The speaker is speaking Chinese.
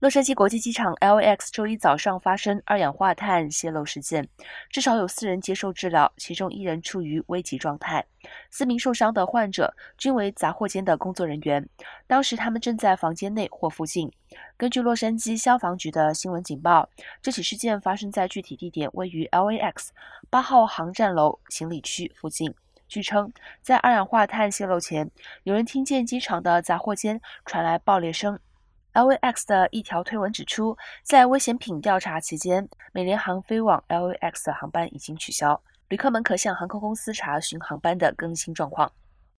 洛杉矶国际机场 LAX 周一早上发生二氧化碳泄漏事件，至少有四人接受治疗，其中一人处于危急状态。四名受伤的患者均为杂货间的工作人员，当时他们正在房间内或附近。根据洛杉矶消防局的新闻警报，这起事件发生在具体地点位于 LAX 八号航站楼行李区附近。据称，在二氧化碳泄漏前，有人听见机场的杂货间传来爆裂声。LAX 的一条推文指出，在危险品调查期间，美联航飞往 LAX 的航班已经取消，旅客们可向航空公司查询航班的更新状况。